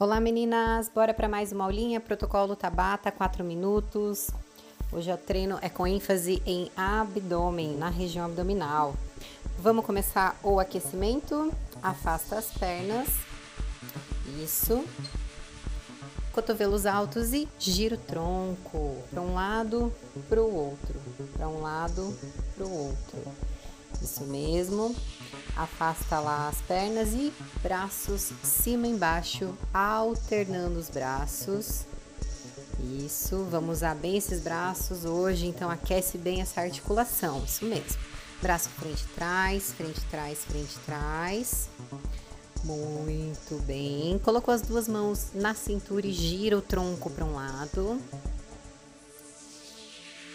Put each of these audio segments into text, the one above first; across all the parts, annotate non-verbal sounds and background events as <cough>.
Olá meninas, bora para mais uma aulinha, protocolo Tabata, 4 minutos. Hoje o treino é com ênfase em abdômen, na região abdominal. Vamos começar o aquecimento. Afasta as pernas. Isso. Cotovelos altos e gira o tronco para um lado, para o outro, para um lado, para o outro. Isso mesmo. Afasta lá as pernas e braços cima embaixo, alternando os braços. Isso, vamos usar bem esses braços hoje, então aquece bem essa articulação, isso mesmo. Braço frente trás, frente trás, frente trás. Muito bem. Colocou as duas mãos na cintura e gira o tronco para um lado.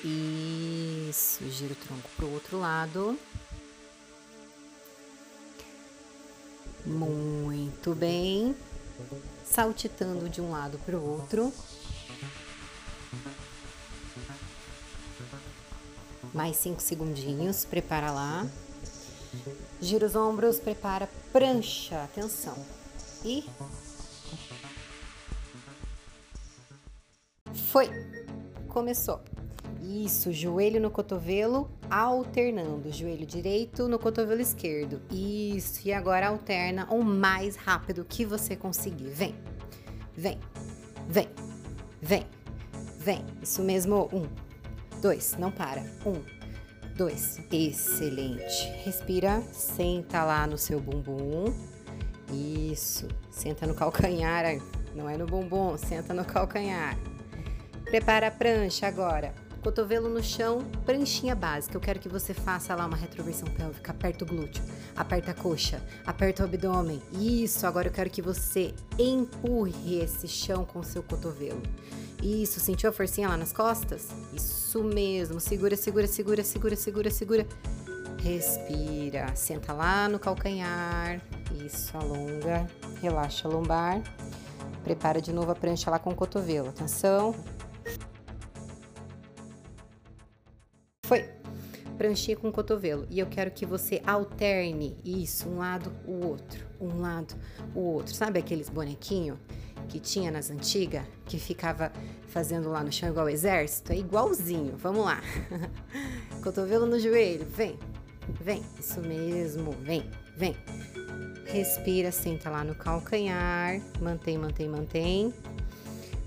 Isso, gira o tronco para o outro lado. Muito bem. Saltitando de um lado para o outro. Mais cinco segundinhos. Prepara lá. Gira os ombros, prepara prancha. Atenção. E. Foi. Começou. Isso, joelho no cotovelo, alternando. Joelho direito no cotovelo esquerdo. Isso, e agora alterna o mais rápido que você conseguir. Vem, vem, vem, vem, vem. Isso mesmo. Um, dois, não para. Um, dois. Excelente. Respira, senta lá no seu bumbum. Isso, senta no calcanhar. Não é no bumbum, senta no calcanhar. Prepara a prancha agora cotovelo no chão, pranchinha básica. Eu quero que você faça lá uma retroversão pélvica, aperta o glúteo, aperta a coxa, aperta o abdômen. Isso, agora eu quero que você empurre esse chão com o seu cotovelo. Isso, sentiu a forcinha lá nas costas? Isso mesmo. Segura, segura, segura, segura, segura, segura. Respira. Senta lá no calcanhar. Isso, alonga. Relaxa a lombar. Prepara de novo a prancha lá com o cotovelo. Atenção. Pranchinha com o cotovelo. E eu quero que você alterne isso, um lado, o outro. Um lado, o outro. Sabe aqueles bonequinhos que tinha nas antigas? Que ficava fazendo lá no chão igual exército? É igualzinho. Vamos lá. <laughs> cotovelo no joelho. Vem. Vem. Isso mesmo. Vem. Vem. Respira, senta lá no calcanhar. Mantém, mantém, mantém.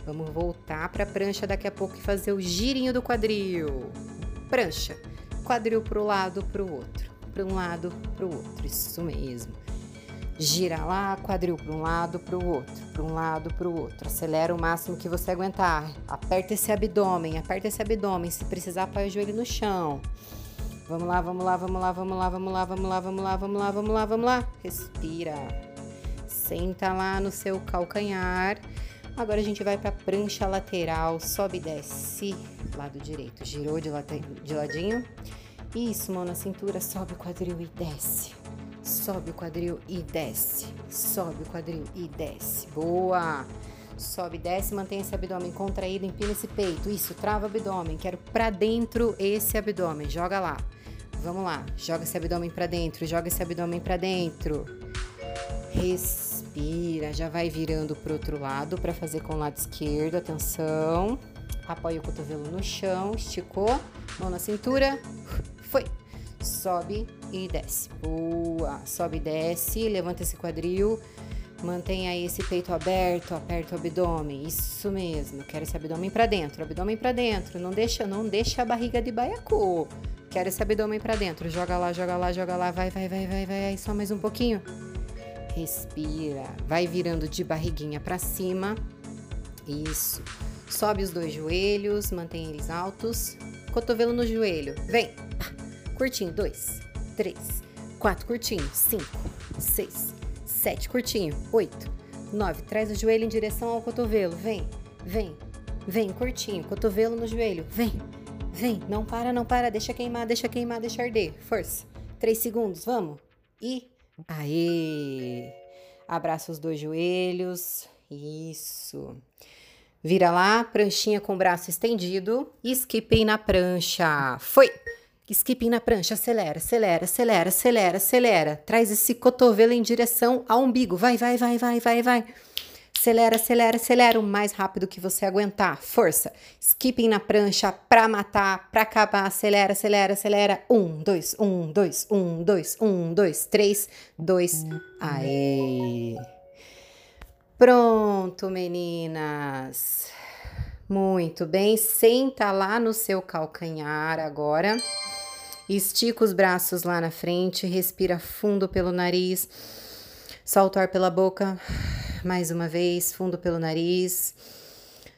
Vamos voltar para a prancha daqui a pouco e fazer o girinho do quadril prancha, quadril para o lado, para o outro, para um lado, para o outro, isso mesmo. Gira lá, quadril para um lado, para o outro, para um lado, para o outro. Acelera o máximo que você aguentar. Aperta esse abdômen, aperta esse abdômen. Se precisar, apoia o joelho no chão. Vamos lá, vamos lá, vamos lá, vamos lá, vamos lá, vamos lá, vamos lá, vamos lá, vamos lá, vamos lá. Respira. Senta lá no seu calcanhar. Agora a gente vai para prancha lateral, sobe e desce, lado direito, girou de, de ladinho. Isso, mão na cintura, sobe o quadril e desce. Sobe o quadril e desce. Sobe o quadril e desce. Boa! Sobe, desce, mantém esse abdômen contraído, empina esse peito. Isso, trava o abdômen. Quero para dentro esse abdômen. Joga lá. Vamos lá. Joga esse abdômen para dentro, joga esse abdômen para dentro. Respira, já vai virando para o outro lado para fazer com o lado esquerdo. Atenção. Apoia o cotovelo no chão, esticou, mão na cintura. Foi. Sobe e desce. Boa. Sobe e desce, levanta esse quadril. Mantenha esse peito aberto, aperta o abdômen. Isso mesmo. Quero esse abdômen para dentro, abdômen para dentro. Não deixa, não deixa a barriga de baiacu. Quero esse abdômen para dentro. Joga lá, joga lá, joga lá. Vai, vai, vai, vai, vai. Só mais um pouquinho. Respira. Vai virando de barriguinha para cima. Isso. Sobe os dois joelhos, mantém eles altos. Cotovelo no joelho. Vem. Curtinho. Dois, três, quatro. Curtinho. Cinco, seis, sete. Curtinho. Oito, nove. Traz o joelho em direção ao cotovelo. Vem, vem, vem. Curtinho. Cotovelo no joelho. Vem, vem. Não para, não para. Deixa queimar, deixa queimar, deixa arder. Força. Três segundos. Vamos. E Aê! Abraça os dois joelhos. Isso. Vira lá, pranchinha com o braço estendido. Skipping na prancha. Foi! Skipping na prancha. Acelera, acelera, acelera, acelera, acelera. Traz esse cotovelo em direção ao umbigo. Vai, vai, vai, vai, vai, vai. Acelera, acelera, acelera o mais rápido que você aguentar. Força. Skipping na prancha pra matar, pra acabar. Acelera, acelera, acelera. Um, dois, um, dois, um, dois, um, dois, três, dois. Aê! Pronto, meninas. Muito bem. Senta lá no seu calcanhar agora. Estica os braços lá na frente, respira fundo pelo nariz. Solta o ar pela boca. Mais uma vez, fundo pelo nariz.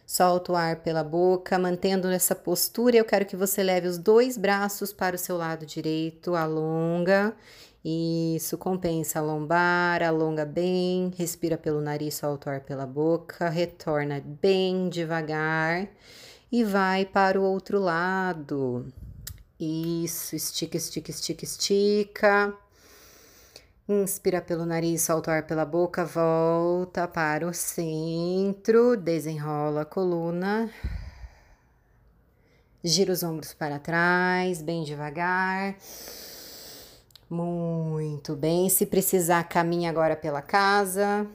Solta o ar pela boca, mantendo essa postura. Eu quero que você leve os dois braços para o seu lado direito, alonga. Isso, compensa a lombar, alonga bem, respira pelo nariz, solta o ar pela boca, retorna bem devagar e vai para o outro lado. Isso, estica, estica, estica, estica. Inspira pelo nariz, solta o ar pela boca, volta para o centro, desenrola a coluna. Gira os ombros para trás, bem devagar. Muito bem. Se precisar, caminha agora pela casa.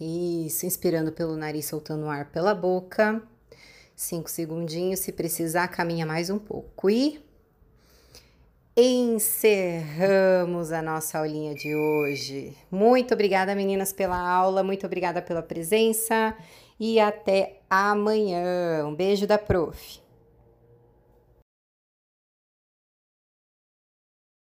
Isso, inspirando pelo nariz, soltando o ar pela boca. Cinco segundinhos. Se precisar, caminha mais um pouco. E encerramos a nossa aulinha de hoje. Muito obrigada, meninas, pela aula. Muito obrigada pela presença. E até amanhã. Um beijo da prof.